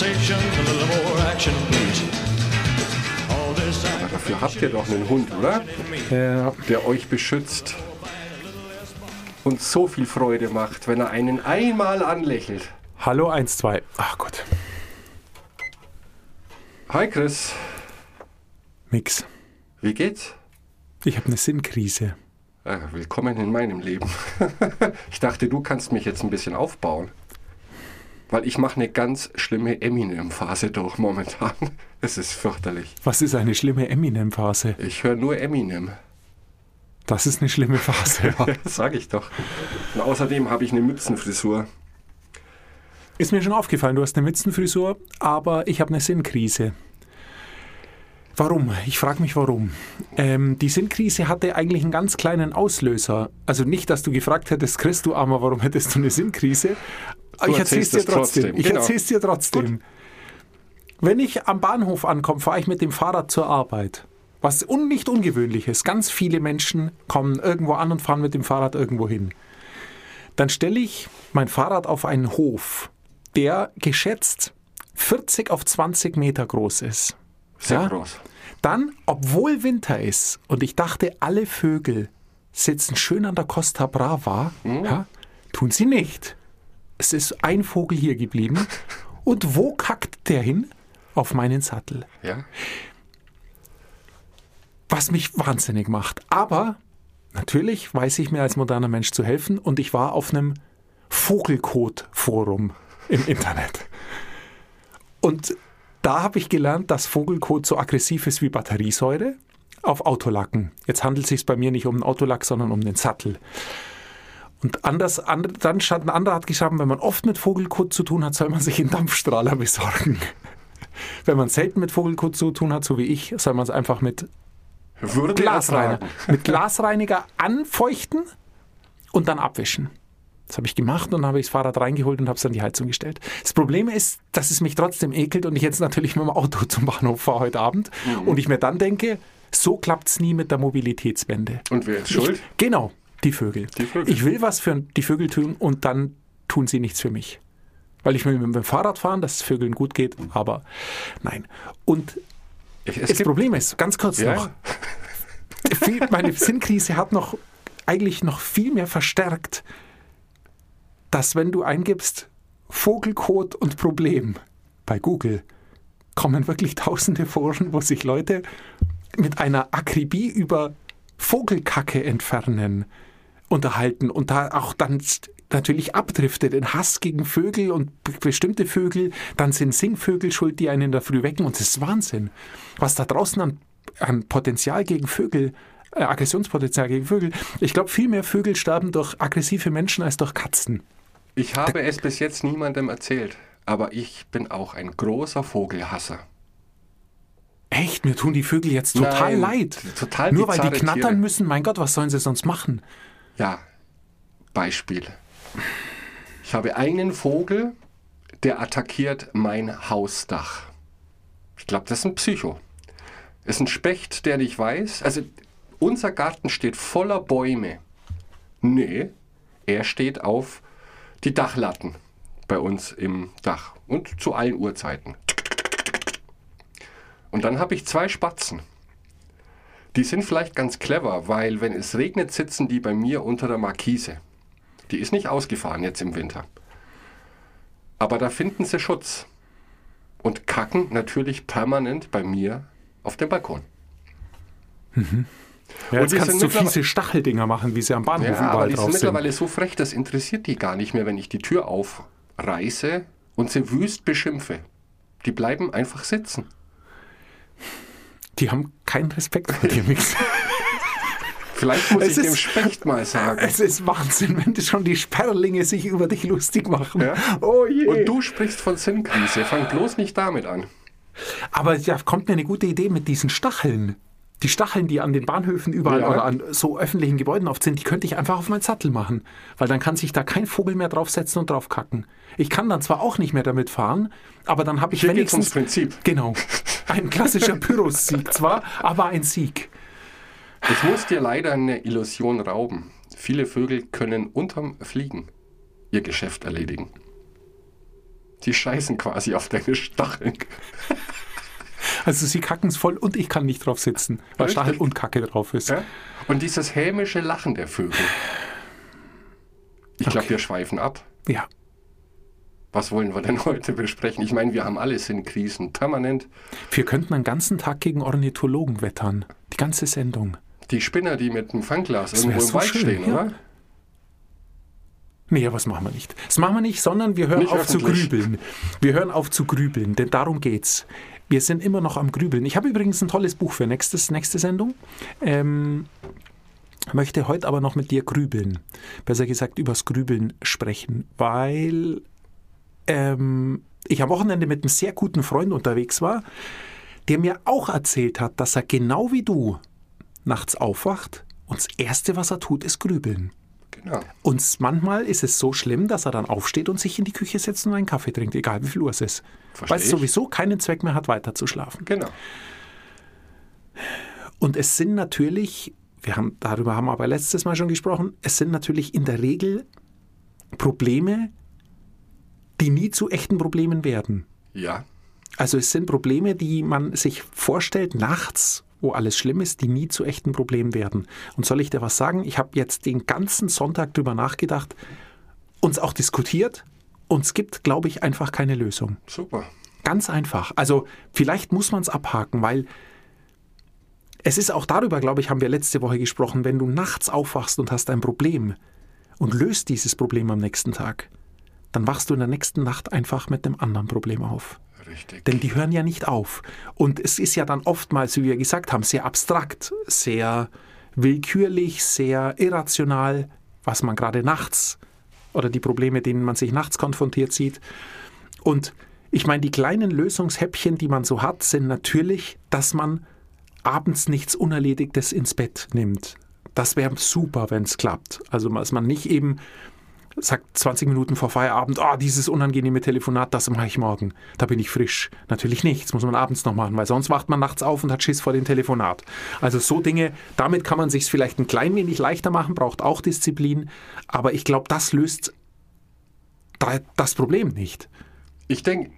conversation, a little more action, please. Dafür habt ihr doch einen Hund, oder? Ja. Der euch beschützt und so viel Freude macht, wenn er einen einmal anlächelt. Hallo 1, 2. Ach Gott. Hi Chris, Mix. wie geht's? Ich habe eine Sinnkrise. Ah, willkommen in meinem Leben. ich dachte, du kannst mich jetzt ein bisschen aufbauen. Weil ich mache eine ganz schlimme Eminem-Phase durch momentan. Es ist fürchterlich. Was ist eine schlimme Eminem-Phase? Ich höre nur Eminem. Das ist eine schlimme Phase. Ja. Das sag ich doch. Und außerdem habe ich eine Mützenfrisur. Ist mir schon aufgefallen, du hast eine Mützenfrisur, aber ich habe eine Sinnkrise. Warum? Ich frage mich warum. Ähm, die Sinnkrise hatte eigentlich einen ganz kleinen Auslöser. Also nicht, dass du gefragt hättest, Chris, du Armer, warum hättest du eine Sinnkrise? Du ich erzähl's erzählst dir es trotzdem. trotzdem, Ich genau. erzähl's dir trotzdem. Wenn ich am Bahnhof ankomme, fahre ich mit dem Fahrrad zur Arbeit. Was un nicht ungewöhnlich ist. Ganz viele Menschen kommen irgendwo an und fahren mit dem Fahrrad irgendwo hin. Dann stelle ich mein Fahrrad auf einen Hof, der geschätzt 40 auf 20 Meter groß ist. Sehr Ja? groß. Dann, obwohl Winter ist und ich dachte, alle Vögel sitzen schön an der Costa Brava, ja, tun sie nicht. Es ist ein Vogel hier geblieben. Und wo kackt der hin? Auf meinen Sattel. Ja? Was mich wahnsinnig macht. Aber natürlich weiß ich mir als moderner Mensch zu helfen und ich war auf einem Vogelkot-Forum im Internet. Und da habe ich gelernt, dass Vogelkot so aggressiv ist wie Batteriesäure auf Autolacken. Jetzt handelt es sich bei mir nicht um einen Autolack, sondern um den Sattel. Und anders, and, dann stand ein anderer hat geschrieben, wenn man oft mit Vogelkot zu tun hat, soll man sich einen Dampfstrahler besorgen. Wenn man selten mit Vogelkot zu tun hat, so wie ich, soll man es einfach mit Würde Glasreiniger, mit Glasreiniger anfeuchten und dann abwischen. Das habe ich gemacht und dann habe ich das Fahrrad reingeholt und habe es an die Heizung gestellt. Das Problem ist, dass es mich trotzdem ekelt und ich jetzt natürlich mit dem Auto zum Bahnhof fahre heute Abend und ich mir dann denke, so klappt es nie mit der Mobilitätswende. Und wer ist schuld? Ich, genau, die Vögel. Die Vögel. Ich will was für die Vögel tun und dann tun sie nichts für mich. Weil ich will mit dem Fahrrad fahren, dass es Vögeln gut geht, aber nein. Und Ich, das Problem ist, ganz kurz Ja. noch, meine Sinnkrise hat noch eigentlich noch viel mehr verstärkt, dass wenn du eingibst Vogelkot und Problem bei Google, kommen wirklich tausende Foren, wo sich Leute mit einer Akribie über Vogelkacke entfernen unterhalten und da auch dann natürlich abdriftet in Hass gegen Vögel und bestimmte Vögel, dann sind Singvögel schuld, die einen in der Früh wecken und das ist Wahnsinn. Was da draußen an, an Potenzial gegen Vögel, äh, Aggressionspotenzial gegen Vögel, ich glaube viel mehr Vögel sterben durch aggressive Menschen als durch Katzen. ich habe es bis jetzt niemandem erzählt, aber ich bin auch ein großer Vogelhasser. Echt, mir tun die Vögel jetzt total Nein, leid. total Nur weil die knattern Tiere. müssen, mein Gott, was sollen sie sonst machen? Ja, Beispiel. Ich habe einen Vogel, der attackiert mein Hausdach. Ich glaube, das ist ein Psycho. Ist ein Specht, der nicht weiß. Also, unser Garten steht voller Bäume. Nee, er steht auf die Dachlatten bei uns im Dach und zu allen Uhrzeiten. Und dann habe ich zwei Spatzen. Die sind vielleicht ganz clever, weil wenn es regnet, sitzen die bei mir unter der Markise. Die ist nicht ausgefahren jetzt im Winter. Aber da finden sie Schutz. Und kacken natürlich permanent bei mir auf dem Balkon. Ja, Und jetzt die kannst sind du fiese Stacheldinger machen, wie sie am Bahnhof Ja, aber überall die sind drauf sind. mittlerweile so frech, das interessiert die gar nicht mehr, wenn ich die Tür aufreiße und sie wüst beschimpfe. Die bleiben einfach sitzen. Die haben keinen Respekt vor dir, Mix. Vielleicht muss Es ich dem ist- Specht mal sagen. Es ist Wahnsinn, wenn die schon die Sperlinge sich über dich lustig machen. Ja? Oh je. Und du sprichst von Sinnkrise. Fang bloß nicht damit an. Aber da kommt mir eine gute Idee mit diesen Stacheln. Die Stacheln, die an den Bahnhöfen überall Ja. oder an so öffentlichen Gebäuden oft sind, die könnte ich einfach auf meinen Sattel machen. Weil dann kann sich da kein Vogel mehr draufsetzen und draufkacken. Ich kann dann zwar auch nicht mehr damit fahren, aber dann habe ich Hier geht's wenigstens... ums Prinzip. Genau. Ein klassischer Pyrrhus-Sieg zwar, aber ein Sieg. Ich muss dir leider eine Illusion rauben. Viele Vögel können unterm Fliegen ihr Geschäft erledigen. Die scheißen quasi auf deine Stacheln. Also sie kacken es voll und ich kann nicht drauf sitzen, weil Richtig. Stachel und Kacke drauf ist. Ja? Und dieses hämische Lachen der Vögel. Ich glaube, Okay. wir schweifen ab. Ja. Was wollen wir denn heute besprechen? Ich meine, wir haben alles in Krisen permanent. Wir könnten einen ganzen Tag gegen Ornithologen wettern. Die ganze Sendung. Die Spinner, die mit dem Fangglas Das irgendwo im so Wald schön, stehen, ja. oder? Nee, das machen wir nicht. Das machen wir nicht, sondern wir hören Nicht auf zu grübeln. Wir hören auf zu grübeln, denn darum geht's. Wir sind immer noch am Grübeln. Ich habe übrigens ein tolles Buch für nächstes, nächste Sendung. Ähm, möchte heute aber noch mit dir grübeln. Besser gesagt, übers Grübeln sprechen, weil ähm, ich am Wochenende mit einem sehr guten Freund unterwegs war, der mir auch erzählt hat, dass er genau wie du nachts aufwacht und das Erste, was er tut, ist grübeln. Genau. Und manchmal ist es so schlimm, dass er dann aufsteht und sich in die Küche setzt und einen Kaffee trinkt, egal wie viel Uhr es ist. Versteh Weil es sowieso keinen Zweck mehr hat, weiter zu schlafen. Genau. Und es sind natürlich, wir haben, darüber haben wir aber letztes Mal schon gesprochen, es sind natürlich in der Regel Probleme, die nie zu echten Problemen werden. Ja. Also es sind Probleme, die man sich vorstellt nachts, wo alles schlimm ist, die nie zu echten Problemen werden. Und soll ich dir was sagen? Ich habe jetzt den ganzen Sonntag drüber nachgedacht, uns auch diskutiert und es gibt, glaube ich, einfach keine Lösung. Super. Ganz einfach. Also vielleicht muss man es abhaken, weil es ist auch darüber, glaube ich, haben wir letzte Woche gesprochen, wenn du nachts aufwachst und hast ein Problem und löst dieses Problem am nächsten Tag, dann wachst du in der nächsten Nacht einfach mit einem anderen Problem auf. Richtig. Denn die hören ja nicht auf. Und es ist ja dann oftmals, wie wir gesagt haben, sehr abstrakt, sehr willkürlich, sehr irrational, was man gerade nachts oder die Probleme, denen man sich nachts konfrontiert sieht. Und ich meine, die kleinen Lösungshäppchen, die man so hat, sind natürlich, dass man abends nichts Unerledigtes ins Bett nimmt. Das wäre super, wenn es klappt. Also, dass man nicht eben sagt 20 Minuten vor Feierabend, ah, dieses unangenehme Telefonat, das mache ich morgen. Da bin ich frisch. Natürlich nicht, das muss man abends noch machen, weil sonst wacht man nachts auf und hat Schiss vor dem Telefonat. Also so Dinge, damit kann man sich vielleicht ein klein wenig leichter machen, braucht auch Disziplin, aber ich glaube, das löst da- das Problem nicht. Ich denke,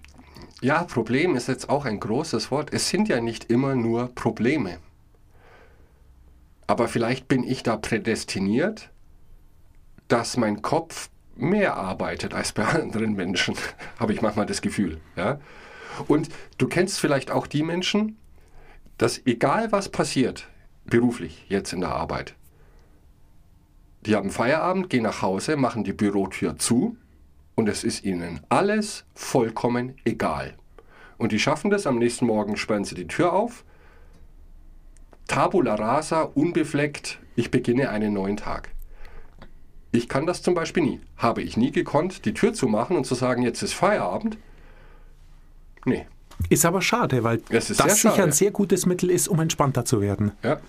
ja, Problem ist jetzt auch ein großes Wort. Es sind ja nicht immer nur Probleme. Aber vielleicht bin ich da prädestiniert, dass mein Kopf mehr arbeitet als bei anderen Menschen, habe ich manchmal das Gefühl. Ja? Und du kennst vielleicht auch die Menschen, dass egal was passiert, beruflich, jetzt in der Arbeit, die haben Feierabend, gehen nach Hause, machen die Bürotür zu und es ist ihnen alles vollkommen egal. Und die schaffen das, am nächsten Morgen sperren sie die Tür auf, tabula rasa, unbefleckt, ich beginne einen neuen Tag. Ich kann das zum Beispiel nie. Habe ich nie gekonnt, die Tür zu machen und zu sagen, jetzt ist Feierabend. Nee. Ist aber schade, weil das sehr sicher schade. ein sehr gutes Mittel ist, um entspannter zu werden. Ja.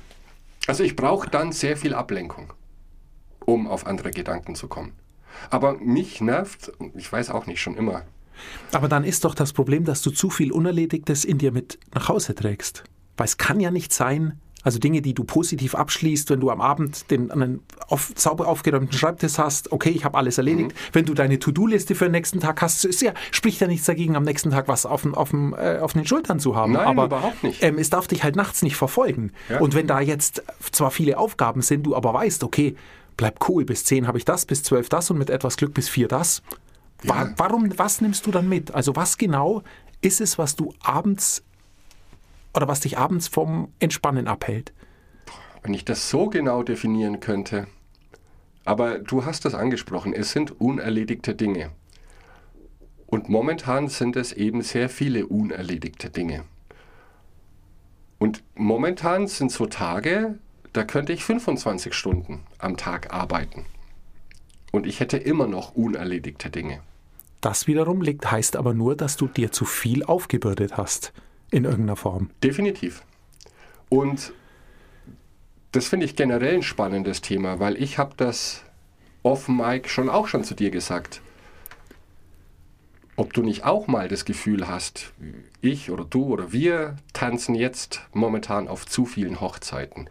Also ich brauche dann sehr viel Ablenkung, um auf andere Gedanken zu kommen. Aber mich nervt, ich weiß auch nicht, schon immer. Aber dann ist doch das Problem, dass du zu viel Unerledigtes in dir mit nach Hause trägst. Weil es kann ja nicht sein, also Dinge, die du positiv abschließt, wenn du am Abend den einen auf, sauber aufgeräumten Schreibtisch hast, okay, ich habe alles erledigt. Mhm. Wenn du deine To-Do-Liste für den nächsten Tag hast, ist ja, spricht ja nichts dagegen, am nächsten Tag was auf, dem- auf, dem, äh, auf den Schultern zu haben. Nein, aber überhaupt nicht. Ähm, es darf dich halt nachts nicht verfolgen. Ja. Und wenn da jetzt zwar viele Aufgaben sind, du aber weißt, okay, bleib cool, bis 10 habe ich das, bis 12 das und mit etwas Glück bis 4 das. Ja. Warum, was nimmst du dann mit? Also was genau ist es, was du abends oder was dich abends vom Entspannen abhält? Wenn ich das so genau definieren könnte. Aber du hast das angesprochen, es sind unerledigte Dinge. Und momentan sind es eben sehr viele unerledigte Dinge. Und momentan sind so Tage, da könnte ich 25 Stunden am Tag arbeiten. Und ich hätte immer noch unerledigte Dinge. Das wiederum liegt, heißt aber nur, dass du dir zu viel aufgebürdet hast in irgendeiner Form. Definitiv. Und das finde ich generell ein spannendes Thema, weil ich habe das off Mike schon auch schon zu dir gesagt. Ob du nicht auch mal das Gefühl hast, ich oder du oder wir tanzen jetzt momentan auf zu vielen Hochzeiten.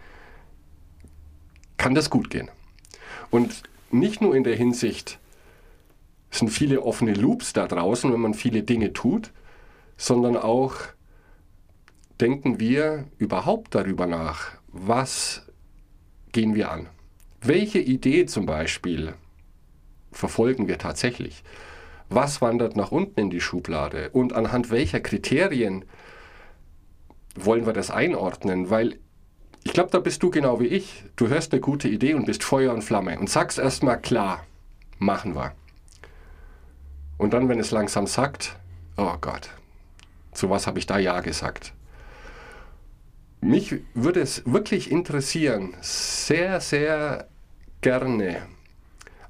Kann das gut gehen? Und nicht nur in der Hinsicht, es sind viele offene Loops da draußen, wenn man viele Dinge tut, sondern auch denken wir überhaupt darüber nach, was gehen wir an? Welche Idee zum Beispiel verfolgen wir tatsächlich? Was wandert nach unten in die Schublade? Und anhand welcher Kriterien wollen wir das einordnen? Weil ich glaube, da bist du genau wie ich. Du hörst eine gute Idee und bist Feuer und Flamme und sagst erstmal klar, machen wir. Und dann, wenn es langsam sagt, oh Gott, zu was habe ich da Ja gesagt? Mich würde es wirklich interessieren, sehr, sehr gerne,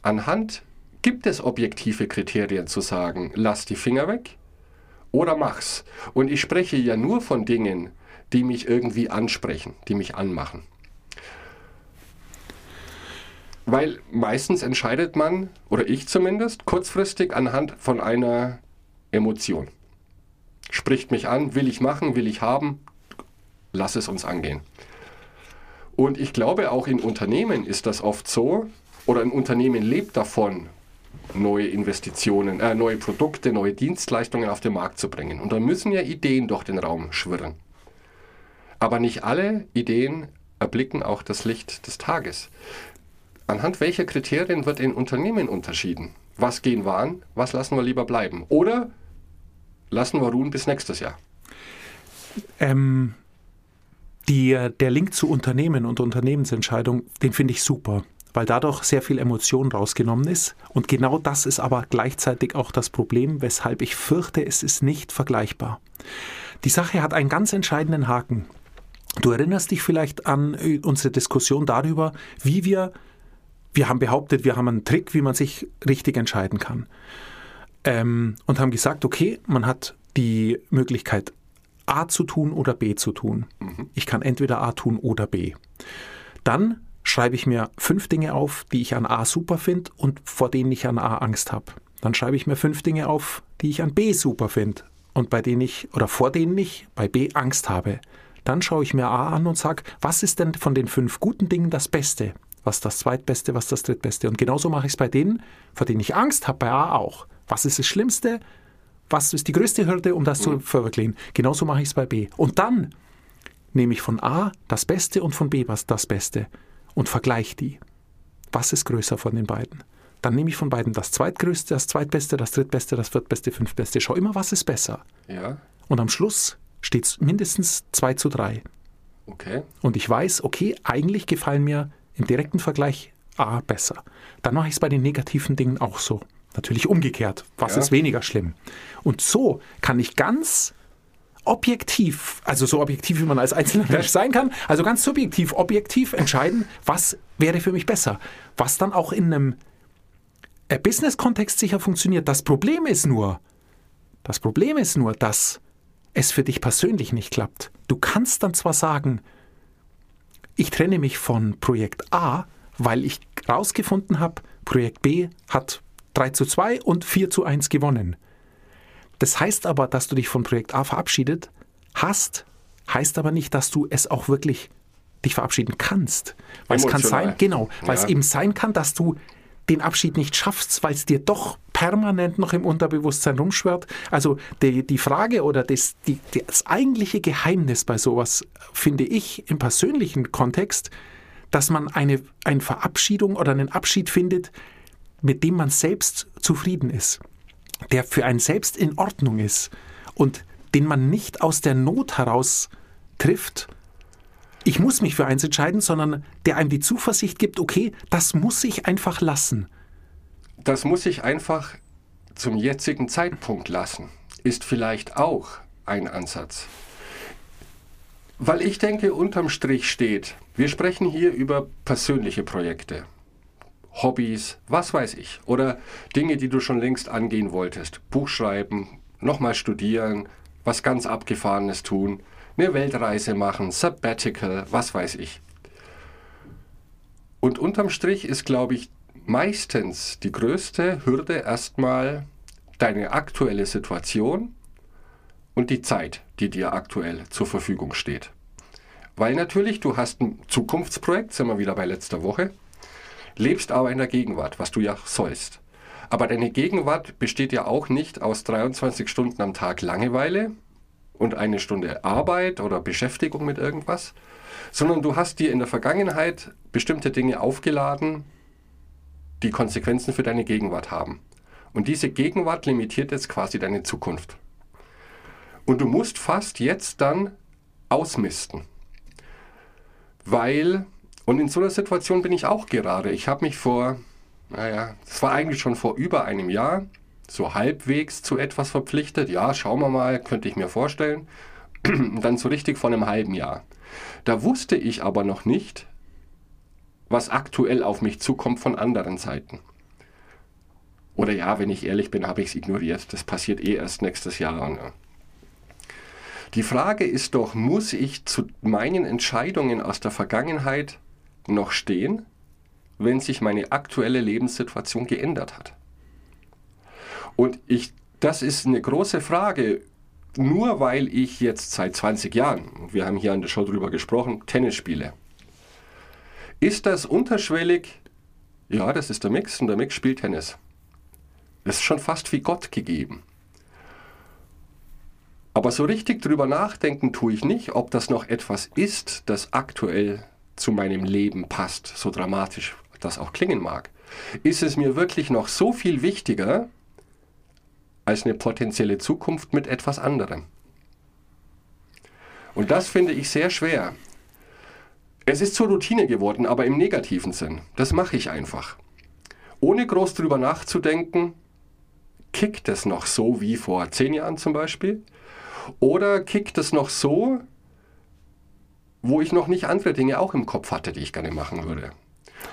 anhand, gibt es objektive Kriterien zu sagen, lass die Finger weg oder mach's? Und ich spreche ja nur von Dingen, die mich irgendwie ansprechen, die mich anmachen. Weil meistens entscheidet man, oder ich zumindest, kurzfristig anhand von einer Emotion. Spricht mich an, will ich machen, will ich haben, lass es uns angehen. Und ich glaube, auch in Unternehmen ist das oft so, oder ein Unternehmen lebt davon, neue Investitionen, äh, neue Produkte, neue Dienstleistungen auf den Markt zu bringen. Und da müssen ja Ideen durch den Raum schwirren. Aber nicht alle Ideen erblicken auch das Licht des Tages. Anhand welcher Kriterien wird in Unternehmen unterschieden? Was gehen wir an, was lassen wir lieber bleiben? Oder lassen wir ruhen bis nächstes Jahr? Ähm, die, der Link zu Unternehmen und Unternehmensentscheidung, den finde ich super, weil dadurch sehr viel Emotion rausgenommen ist. Und genau das ist aber gleichzeitig auch das Problem, weshalb ich fürchte, es ist nicht vergleichbar. Die Sache hat einen ganz entscheidenden Haken. Du erinnerst dich vielleicht an äh, unsere Diskussion darüber, wie wir, wir haben behauptet, wir haben einen Trick, wie man sich richtig entscheiden kann. Ähm, und haben gesagt, okay, man hat die Möglichkeit, A zu tun oder B zu tun. Mhm. Ich kann entweder A tun oder B. Dann schreibe ich mir fünf Dinge auf, die ich an A super finde und vor denen ich an A Angst habe. Dann schreibe ich mir fünf Dinge auf, die ich an B super finde und bei denen ich oder vor denen ich bei B Angst habe. Dann schaue ich mir A an und sage, was ist denn von den fünf guten Dingen das Beste? Was das zweitbeste, was das drittbeste? Und genauso mache ich es bei denen, vor denen ich Angst habe, bei A auch. Was ist das Schlimmste? Was ist die größte Hürde, um das mhm. zu verwirklichen? Genauso mache ich es bei B. Und dann nehme ich von A das Beste und von B was das Beste und vergleiche die. Was ist größer von den beiden? Dann nehme ich von beiden das zweitgrößte, das zweitbeste, das drittbeste, das viertbeste, fünftbeste. Schau immer, was ist besser. Ja. Und am Schluss steht es mindestens 2 zu 3. Okay. Und ich weiß, okay, eigentlich gefallen mir im direkten Vergleich A besser. Dann mache ich es bei den negativen Dingen auch so. Natürlich umgekehrt. Was ja. ist weniger schlimm? Und so kann ich ganz objektiv, also so objektiv, wie man als einzelner Mensch sein kann, also ganz subjektiv, objektiv entscheiden, was wäre für mich besser. Was dann auch in einem äh, Business-Kontext sicher funktioniert. Das Problem ist nur, das Problem ist nur, dass es für dich persönlich nicht klappt. Du kannst dann zwar sagen, ich trenne mich von Projekt A, weil ich herausgefunden habe, Projekt B hat 3 zu 2 und 4 zu 1 gewonnen. Das heißt aber, dass du dich von Projekt A verabschiedet hast, heißt aber nicht, dass du es auch wirklich dich verabschieden kannst. Weil Emotional. es kann sein, genau, weil ja. es eben sein kann, dass du den Abschied nicht schaffst, weil es dir doch permanent noch im Unterbewusstsein rumschwirrt. Also die, die Frage oder das, die, das eigentliche Geheimnis bei sowas finde ich im persönlichen Kontext, dass man eine, eine Verabschiedung oder einen Abschied findet, mit dem man selbst zufrieden ist, der für einen selbst in Ordnung ist und den man nicht aus der Not heraus trifft, ich muss mich für eins entscheiden, sondern der einem die Zuversicht gibt, okay, das muss ich einfach lassen. Das muss ich einfach zum jetzigen Zeitpunkt lassen, ist vielleicht auch ein Ansatz. Weil ich denke, unterm Strich steht, wir sprechen hier über persönliche Projekte, Hobbys, was weiß ich, oder Dinge, die du schon längst angehen wolltest. Buch schreiben, nochmal studieren, was ganz Abgefahrenes tun eine Weltreise machen, Sabbatical, was weiß ich. Und unterm Strich ist, glaube ich, meistens die größte Hürde erstmal deine aktuelle Situation und die Zeit, die dir aktuell zur Verfügung steht. Weil natürlich, du hast ein Zukunftsprojekt, sind wir wieder bei letzter Woche, lebst aber in der Gegenwart, was du ja sollst. Aber deine Gegenwart besteht ja auch nicht aus 23 Stunden am Tag Langeweile und eine Stunde Arbeit oder Beschäftigung mit irgendwas, sondern du hast dir in der Vergangenheit bestimmte Dinge aufgeladen, die Konsequenzen für deine Gegenwart haben. Und diese Gegenwart limitiert jetzt quasi deine Zukunft. Und du musst fast jetzt dann ausmisten. Weil, und in so einer Situation bin ich auch gerade. Ich habe mich vor, naja, es war eigentlich schon vor über einem Jahr, so halbwegs zu etwas verpflichtet. Ja, schauen wir mal, könnte ich mir vorstellen. dann so richtig vor einem halben Jahr. Da wusste ich aber noch nicht, was aktuell auf mich zukommt von anderen Seiten. Oder ja, wenn ich ehrlich bin, habe ich es ignoriert. Das passiert eh erst nächstes Jahr. Ne? Die Frage ist doch, muss ich zu meinen Entscheidungen aus der Vergangenheit noch stehen, wenn sich meine aktuelle Lebenssituation geändert hat? Und ich, das ist eine große Frage, nur weil ich jetzt seit 20 Jahren, wir haben hier an der Show drüber gesprochen, Tennis spiele. Ist das unterschwellig? Ja, das ist der Mix und der Mix spielt Tennis. Das ist schon fast wie Gott gegeben. Aber so richtig drüber nachdenken tue ich nicht, ob das noch etwas ist, das aktuell zu meinem Leben passt, so dramatisch das auch klingen mag. Ist es mir wirklich noch so viel wichtiger als eine potenzielle Zukunft mit etwas anderem? Und das finde ich sehr schwer. Es ist zur Routine geworden, aber im negativen Sinn. Das mache ich einfach. Ohne groß drüber nachzudenken, kickt es noch so wie vor zehn Jahren zum Beispiel? Oder kickt es noch so, wo ich noch nicht andere Dinge auch im Kopf hatte, die ich gerne machen würde?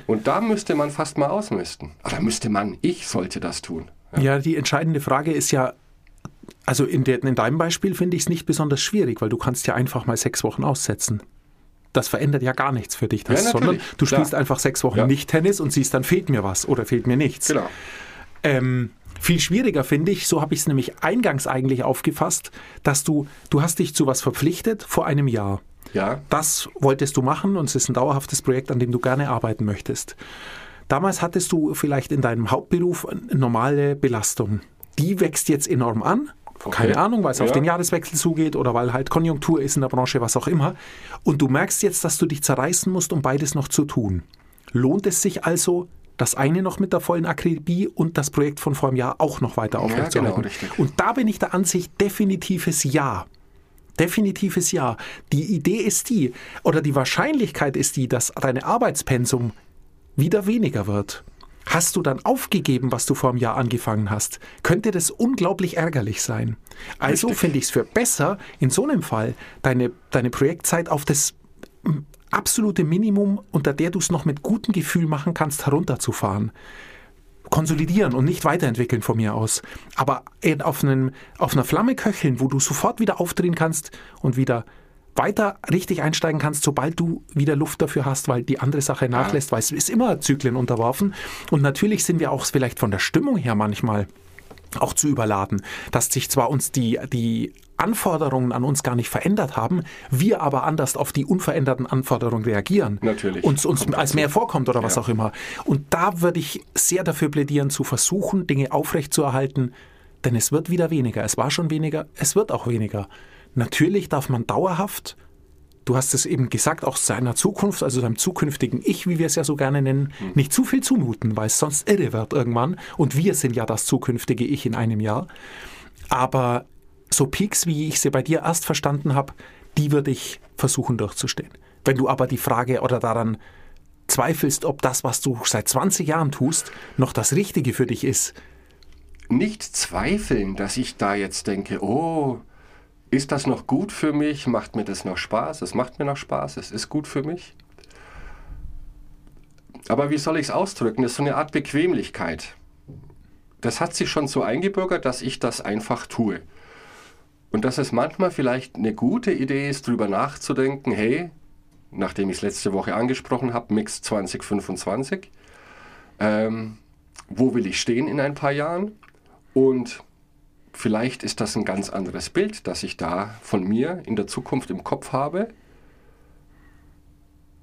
Und da müsste man fast mal ausmisten. Oder müsste man, ich sollte das tun. Ja, ja die entscheidende Frage ist ja, also in, de, in deinem Beispiel finde ich es nicht besonders schwierig, weil du kannst ja einfach mal sechs Wochen aussetzen. Das verändert ja gar nichts für dich, das, Ja, sondern du spielst klar. einfach sechs Wochen Ja. nicht Tennis und siehst, dann fehlt mir was oder fehlt mir nichts. Genau. Ähm, viel schwieriger finde ich, so habe ich es nämlich eingangs eigentlich aufgefasst, dass du, du hast dich zu was verpflichtet vor einem Jahr. Ja, Das wolltest du machen und es ist ein dauerhaftes Projekt, an dem du gerne arbeiten möchtest. Damals hattest du vielleicht in deinem Hauptberuf eine normale Belastung. Die wächst jetzt enorm an. Keine Okay. Ahnung, weil es auf Ja. den Jahreswechsel zugeht oder weil halt Konjunktur ist in der Branche, was auch immer. Und du merkst jetzt, dass du dich zerreißen musst, um beides noch zu tun. Lohnt es sich also, das eine noch mit der vollen Akribie und das Projekt von vor einem Jahr auch noch weiter aufrechtzuerhalten? genau, richtig. Und da bin ich der Ansicht, definitives Ja. Definitives Ja. Die Idee ist die, oder die Wahrscheinlichkeit ist die, dass deine Arbeitspensum wieder weniger wird. Hast du dann aufgegeben, was du vor einem Jahr angefangen hast, könnte das unglaublich ärgerlich sein. Also finde ich es für besser, in so einem Fall deine, deine Projektzeit auf das mm, absolute Minimum, unter der du es noch mit gutem Gefühl machen kannst, herunterzufahren konsolidieren und nicht weiterentwickeln von mir aus. Aber auf, einen, auf einer Flamme köcheln, wo du sofort wieder aufdrehen kannst und wieder weiter richtig einsteigen kannst, sobald du wieder Luft dafür hast, weil die andere Sache nachlässt, weil es ist immer Zyklen unterworfen. Und natürlich sind wir auch vielleicht von der Stimmung her manchmal auch zu überladen, dass sich zwar uns die, die Anforderungen an uns gar nicht verändert haben, wir aber anders auf die unveränderten Anforderungen reagieren. Natürlich. Uns, uns als mehr vorkommt oder was Ja. auch immer. Und da würde ich sehr dafür plädieren, zu versuchen, Dinge aufrechtzuerhalten, denn es wird wieder weniger. Es war schon weniger, es wird auch weniger. Natürlich darf man dauerhaft, du hast es eben gesagt, auch seiner Zukunft, also seinem zukünftigen Ich, wie wir es ja so gerne nennen, nicht zu viel zumuten, weil es sonst irre wird irgendwann. Und wir sind ja das zukünftige Ich in einem Jahr. Aber so Peaks, wie ich sie bei dir erst verstanden habe, die würde ich versuchen durchzustehen. Wenn du aber die Frage oder daran zweifelst, ob das, was du seit 20 Jahren tust, noch das Richtige für dich ist, nicht zweifeln, dass ich da jetzt denke, oh, ist das noch gut für mich? Macht mir das noch Spaß? Es macht mir noch Spaß, es ist gut für mich. Aber wie soll ich es ausdrücken? Das ist so eine Art Bequemlichkeit. Das hat sich schon so eingebürgert, dass ich das einfach tue. Und dass es manchmal vielleicht eine gute Idee ist, darüber nachzudenken, hey, nachdem ich es letzte Woche angesprochen habe, Mix 2025, ähm, wo will ich stehen in ein paar Jahren? Und vielleicht ist das ein ganz anderes Bild, das ich da von mir in der Zukunft im Kopf habe.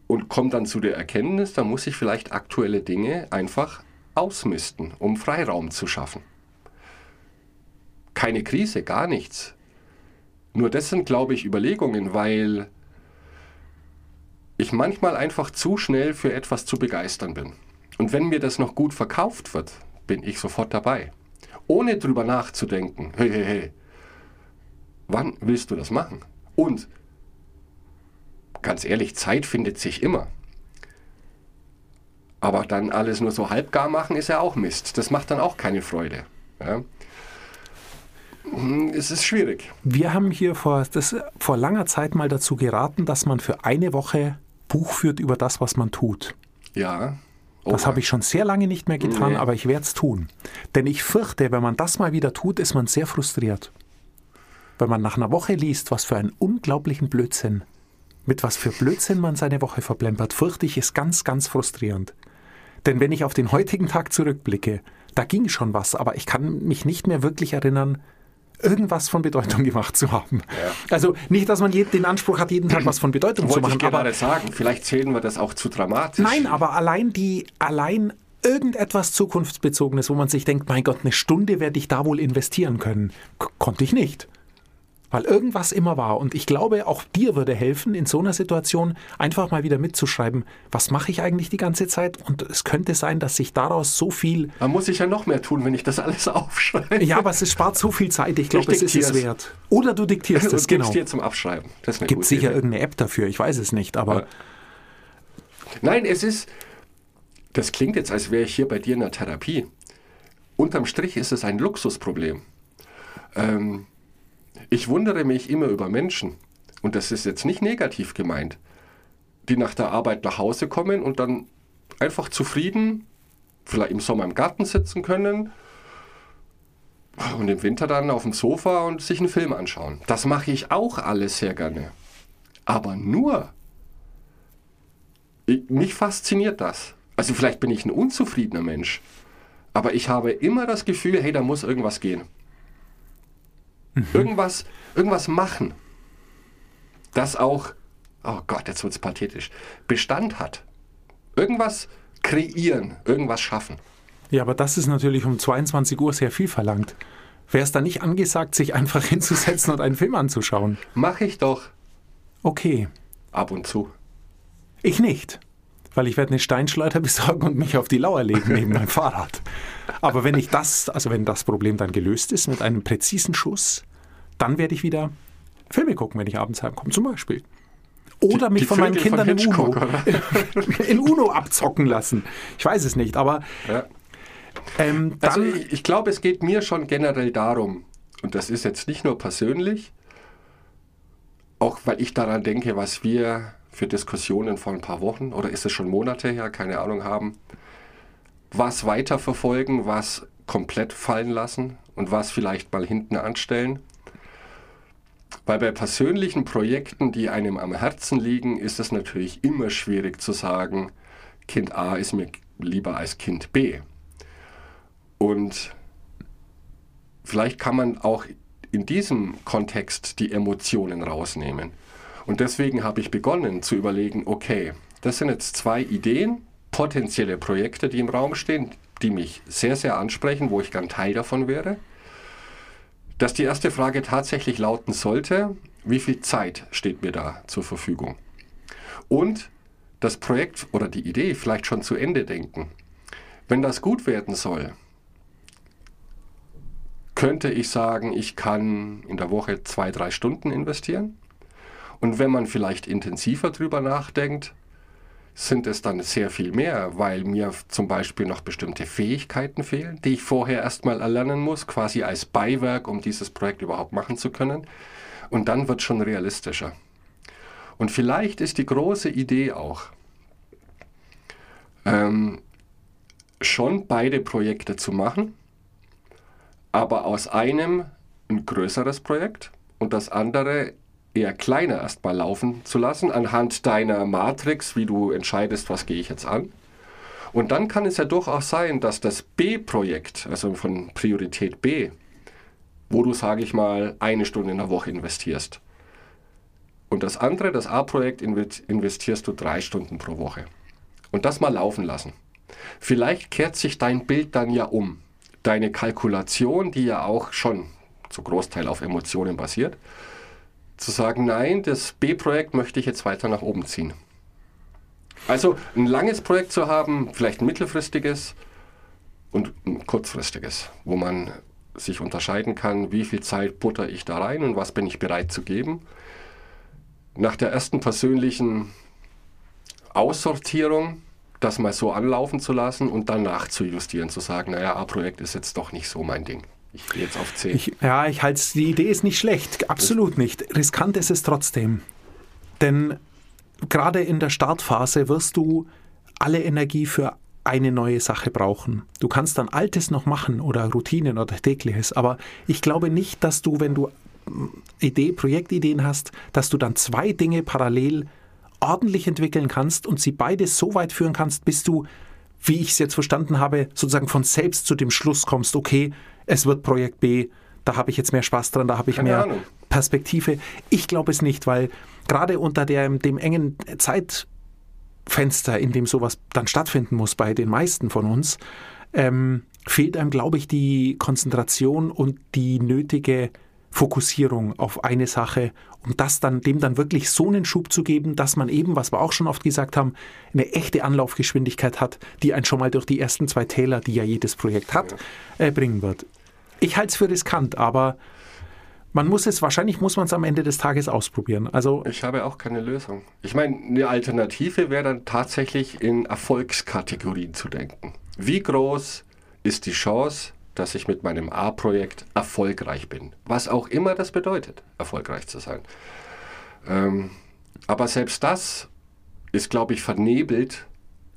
Und komme dann zu der Erkenntnis, da muss ich vielleicht aktuelle Dinge einfach ausmisten, um Freiraum zu schaffen. Keine Krise, gar nichts. Nur das sind, glaube ich, Überlegungen, weil ich manchmal einfach zu schnell für etwas zu begeistern bin. Und wenn mir das noch gut verkauft wird, bin ich sofort dabei. Ohne drüber nachzudenken, hey, hey, hey, wann willst du das machen? Und ganz ehrlich, Zeit findet sich immer. Aber dann alles nur so halbgar machen, ist ja auch Mist. Das macht dann auch keine Freude. Ja? Hm, Es ist schwierig. Wir haben hier vor, das, vor langer Zeit mal dazu geraten, dass man für eine Woche Buch führt über das, was man tut. Ja. Das Oh, habe ich schon sehr lange nicht mehr getan, Nee. aber ich werde es tun. Denn ich fürchte, wenn man das mal wieder tut, ist man sehr frustriert. Wenn man nach einer Woche liest, was für einen unglaublichen Blödsinn, mit was für Blödsinn man seine Woche verplempert, fürchte ich, ist ganz, ganz frustrierend. Denn wenn ich auf den heutigen Tag zurückblicke, da ging schon was, aber ich kann mich nicht mehr wirklich erinnern, irgendwas von Bedeutung gemacht zu haben. Also nicht, dass man den Anspruch hat, jeden Tag was von Bedeutung zu Wollte ich machen, aber gerade sagen, vielleicht zählen wir das auch zu dramatisch. Nein, aber allein die, allein irgendetwas Zukunftsbezogenes, wo man sich denkt, mein Gott, eine Stunde werde ich da wohl investieren können, k- konnte ich nicht. Weil irgendwas immer war. Und ich glaube, auch dir würde helfen, in so einer Situation einfach mal wieder mitzuschreiben, was mache ich eigentlich die ganze Zeit? Und es könnte sein, dass sich daraus so viel. Da muss ich ja noch mehr tun, wenn ich das alles aufschreibe. Ja, aber es spart so viel Zeit. Ich glaube, es ist es wert. Oder du diktierst es, genau. dir zum Abschreiben. Gibt sicher Idee. irgendeine App dafür, ich weiß es nicht, aber Ja. Nein, es ist. Das klingt jetzt, als wäre ich hier bei dir in der Therapie. Unterm Strich ist es ein Luxusproblem. Ähm, ich wundere mich immer über Menschen, und das ist jetzt nicht negativ gemeint, die nach der Arbeit nach Hause kommen und dann einfach zufrieden, vielleicht im Sommer im Garten sitzen können und im Winter dann auf dem Sofa und sich einen Film anschauen. Das mache ich auch alles sehr gerne. Aber nur ich, mich fasziniert das. Also vielleicht bin ich ein unzufriedener Mensch, aber ich habe immer das Gefühl, hey, da muss irgendwas gehen. Irgendwas, irgendwas machen, das auch, oh Gott, jetzt wird es pathetisch, Bestand hat. Irgendwas kreieren, irgendwas schaffen. Ja, aber das ist natürlich um 22 Uhr sehr viel verlangt. Wäre es dann nicht angesagt, sich einfach hinzusetzen und einen Film anzuschauen? Mache ich doch Okay, ab und zu. ich nicht. Weil ich werde eine Steinschleuder besorgen und mich auf die Lauer legen neben meinem Fahrrad. Aber wenn ich das, also wenn das Problem dann gelöst ist mit einem präzisen Schuss, dann werde ich wieder Filme gucken, wenn ich abends heimkomme, zum Beispiel. Oder Die- mich die von meinen Vögel von Kindern im Uno, in Uno abzocken lassen. Ich weiß es nicht, aber Ja. ähm, Also ich, ich glaube, es geht mir schon generell darum, und das ist jetzt nicht nur persönlich, auch weil ich daran denke, was wir für Diskussionen vor ein paar Wochen oder ist es schon Monate her, keine Ahnung haben, was weiterverfolgen, was komplett fallen lassen und was vielleicht mal hinten anstellen. Weil bei persönlichen Projekten, die einem am Herzen liegen, ist es natürlich immer schwierig zu sagen, Kind A ist mir lieber als Kind B. Und vielleicht kann man auch in diesem Kontext die Emotionen rausnehmen. Und deswegen habe ich begonnen zu überlegen, okay, das sind jetzt zwei Ideen, potenzielle Projekte, die im Raum stehen, die mich sehr, sehr ansprechen, wo ich gern Teil davon wäre. Dass die erste Frage tatsächlich lauten sollte, wie viel Zeit steht mir da zur Verfügung? Und das Projekt oder die Idee vielleicht schon zu Ende denken. Wenn das gut werden soll, könnte ich sagen, ich kann in der Woche zwei, drei Stunden investieren. Und wenn man vielleicht intensiver drüber nachdenkt, sind es dann sehr viel mehr, weil mir zum Beispiel noch bestimmte Fähigkeiten fehlen, die ich vorher erstmal erlernen muss, quasi als Beiwerk, um dieses Projekt überhaupt machen zu können. Und dann wird schon realistischer. Und vielleicht ist die große Idee auch, ähm, schon beide Projekte zu machen, aber aus einem ein größeres Projekt und das andere eher kleiner erstmal laufen zu lassen, anhand deiner Matrix, wie du entscheidest, was gehe ich jetzt an. Und dann kann es ja durchaus sein, dass das B-Projekt, also von Priorität B, wo du, sage ich mal, eine Stunde in der Woche investierst. Und das andere, das A-Projekt, inve- investierst du drei Stunden pro Woche. Und das mal laufen lassen. Vielleicht kehrt sich dein Bild dann ja um. Deine Kalkulation, die ja auch schon zu Großteil auf Emotionen basiert, zu sagen, nein, das B-Projekt möchte ich jetzt weiter nach oben ziehen. Also ein langes Projekt zu haben, vielleicht ein mittelfristiges und ein kurzfristiges, wo man sich unterscheiden kann, wie viel Zeit butter ich da rein und was bin ich bereit zu geben. Nach der ersten persönlichen Aussortierung das mal so anlaufen zu lassen und danach zu justieren, zu sagen, naja, A-Projekt ist jetzt doch nicht so mein Ding. Ich gehe jetzt auf 10. Ich, ja, ich halte die Idee ist nicht schlecht, absolut nicht. Riskant ist es trotzdem. Denn gerade in der Startphase wirst du alle Energie für eine neue Sache brauchen. Du kannst dann Altes noch machen oder Routinen oder tägliches, aber ich glaube nicht, dass du, wenn du mm, Idee, Projektideen hast, dass du dann zwei Dinge parallel ordentlich entwickeln kannst und sie beide so weit führen kannst, bis du, wie ich es jetzt verstanden habe, sozusagen von selbst zu dem Schluss kommst, okay, es wird Projekt B, da habe ich jetzt mehr Spaß dran, da habe ich Keine mehr Ahnung. Perspektive. Ich glaube es nicht, weil gerade unter der, dem engen Zeitfenster, in dem sowas dann stattfinden muss bei den meisten von uns, ähm, fehlt einem, glaube ich, die Konzentration und die nötige Fokussierung auf eine Sache, um das dann, dem dann wirklich so einen Schub zu geben, dass man eben, was wir auch schon oft gesagt haben, eine echte Anlaufgeschwindigkeit hat, die einen schon mal durch die ersten zwei Täler, die ja jedes Projekt hat, äh, bringen wird. Ich halte es für riskant, aber man muss es, wahrscheinlich muss man es am Ende des Tages ausprobieren. Also Ich habe auch keine Lösung. Ich meine, eine Alternative wäre dann tatsächlich in Erfolgskategorien zu denken. Wie groß ist die Chance, dass ich mit meinem A-Projekt erfolgreich bin? Was auch immer das bedeutet, erfolgreich zu sein. Ähm, aber selbst das ist, glaube ich, vernebelt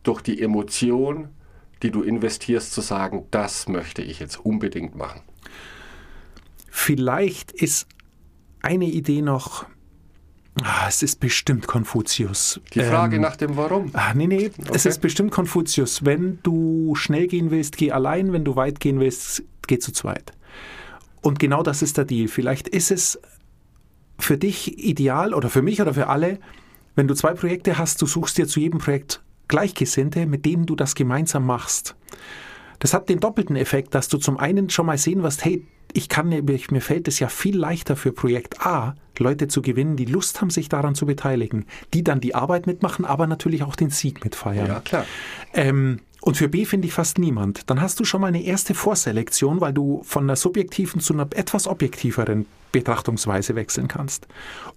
durch die Emotion, die du investierst, zu sagen, das möchte ich jetzt unbedingt machen. Vielleicht ist eine Idee noch, ah, es ist bestimmt Konfuzius. Die Frage Ähm, nach dem Warum. Ah, nee, nee, es Okay. ist bestimmt Konfuzius. Wenn du schnell gehen willst, geh allein. Wenn du weit gehen willst, geh zu zweit. Und genau das ist der Deal. Vielleicht ist es für dich ideal oder für mich oder für alle, wenn du zwei Projekte hast, du suchst dir zu jedem Projekt Gleichgesinnte, mit denen du das gemeinsam machst. Das hat den doppelten Effekt, dass du zum einen schon mal sehen wirst, hey, ich kann, mir fällt es ja viel leichter für Projekt A, Leute zu gewinnen, die Lust haben, sich daran zu beteiligen, die dann die Arbeit mitmachen, aber natürlich auch den Sieg mitfeiern. Ja, klar. Ähm, und für B finde ich fast niemand. Dann hast du schon mal eine erste Vorselektion, weil du von einer subjektiven zu einer etwas objektiveren Betrachtungsweise wechseln kannst.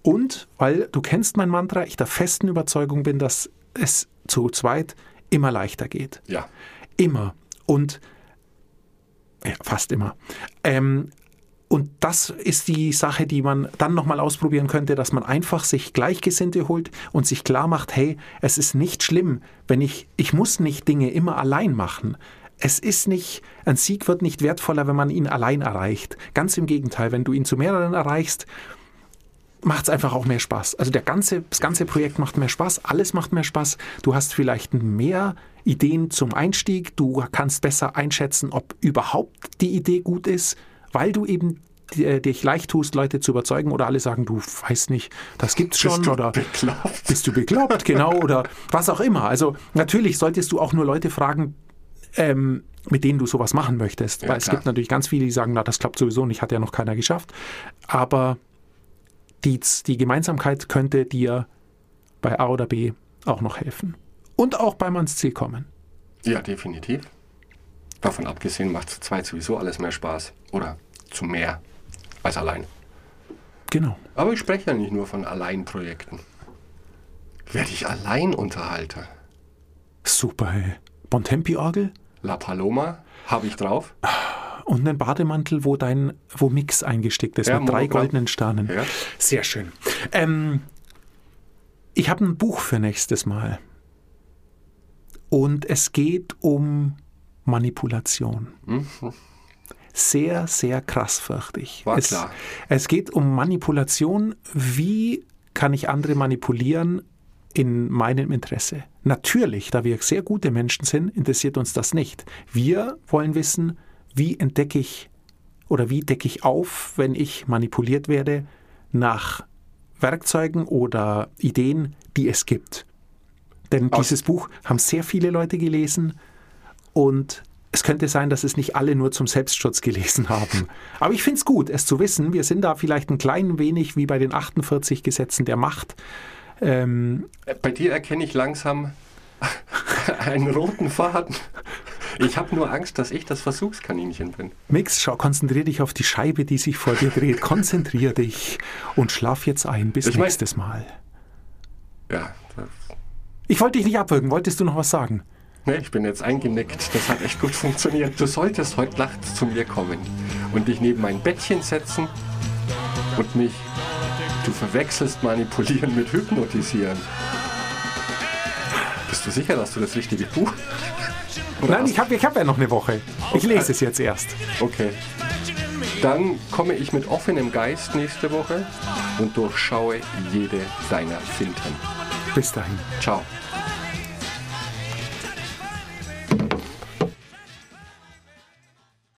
Und weil du kennst mein Mantra, ich der festen Überzeugung bin, dass es zu zweit immer leichter geht. Ja. Immer. Und ja, fast immer. Ähm, und das ist die Sache, die man dann nochmal ausprobieren könnte, dass man einfach sich Gleichgesinnte holt und sich klar macht, hey, es ist nicht schlimm, wenn ich, ich muss nicht Dinge immer allein machen. Es ist nicht, ein Sieg wird nicht wertvoller, wenn man ihn allein erreicht. Ganz im Gegenteil, wenn du ihn zu mehreren erreichst, macht es einfach auch mehr Spaß. Also der ganze, das ganze Projekt macht mehr Spaß, alles macht mehr Spaß. Du hast vielleicht mehr Ideen zum Einstieg, du kannst besser einschätzen, ob überhaupt die Idee gut ist, weil du eben äh, dich leicht tust, Leute zu überzeugen oder alle sagen, du weißt nicht, das gibt's schon Bist du oder bekloppt? bist du bekloppt, genau, oder was auch immer. Also natürlich solltest du auch nur Leute fragen, ähm, mit denen du sowas machen möchtest. Ja, Weil es klar. gibt natürlich ganz viele, die sagen, na, das klappt sowieso nicht, hat ja noch keiner geschafft. Aber die, die Gemeinsamkeit könnte dir bei A oder B auch noch helfen. Und auch beim ans Ziel kommen. Ja, definitiv. Davon abgesehen macht zu zweit sowieso alles mehr Spaß. Oder zu mehr als allein. Genau. Aber ich spreche ja nicht nur von Alleinprojekten. Werde ich Alleinunterhalter? Super, hey. Bontempi-Orgel La Paloma habe ich drauf. und einen Bademantel, wo dein, wo Mix eingestickt ist, Ja, mit drei Monogramm. goldenen Sternen. Ja. Sehr schön. Ähm, ich habe ein Buch für nächstes Mal. Und es geht um Manipulation. Sehr, sehr krass, fürchte ich. War es, klar. es geht um Manipulation. Wie kann ich andere manipulieren in meinem Interesse? Natürlich, da wir sehr gute Menschen sind, interessiert uns das nicht. Wir wollen wissen, wie entdecke ich oder wie decke ich auf, wenn ich manipuliert werde, nach Werkzeugen oder Ideen, die es gibt. Denn dieses Buch haben sehr viele Leute gelesen Und es könnte sein, dass es nicht alle nur zum Selbstschutz gelesen haben. Aber ich finde es gut, es zu wissen. Wir sind da vielleicht ein klein wenig wie bei den 48 Gesetzen der Macht. Ähm, Bei dir erkenne ich langsam einen roten Faden. Ich habe nur Angst, dass ich das Versuchskaninchen bin. Mix, schau, konzentrier dich auf die Scheibe, die sich vor dir dreht. Konzentrier dich und schlaf jetzt ein. Bis Ich mein- nächstes Mal. Ja, Ich wollte dich nicht abwürgen. Wolltest du noch was sagen? ne, ich bin jetzt eingenickt. Das hat echt gut funktioniert. Du solltest heute nachts zu mir kommen und dich neben mein Bettchen setzen und mich, du verwechselst manipulieren mit hypnotisieren. Bist du sicher, dass du das richtige Buch? Oder Nein, ich habe ich hab ja noch eine Woche. Ich lese es jetzt erst. Okay. Dann komme ich mit offenem Geist nächste Woche und durchschaue jede deiner Finten. Bis dahin. Ciao.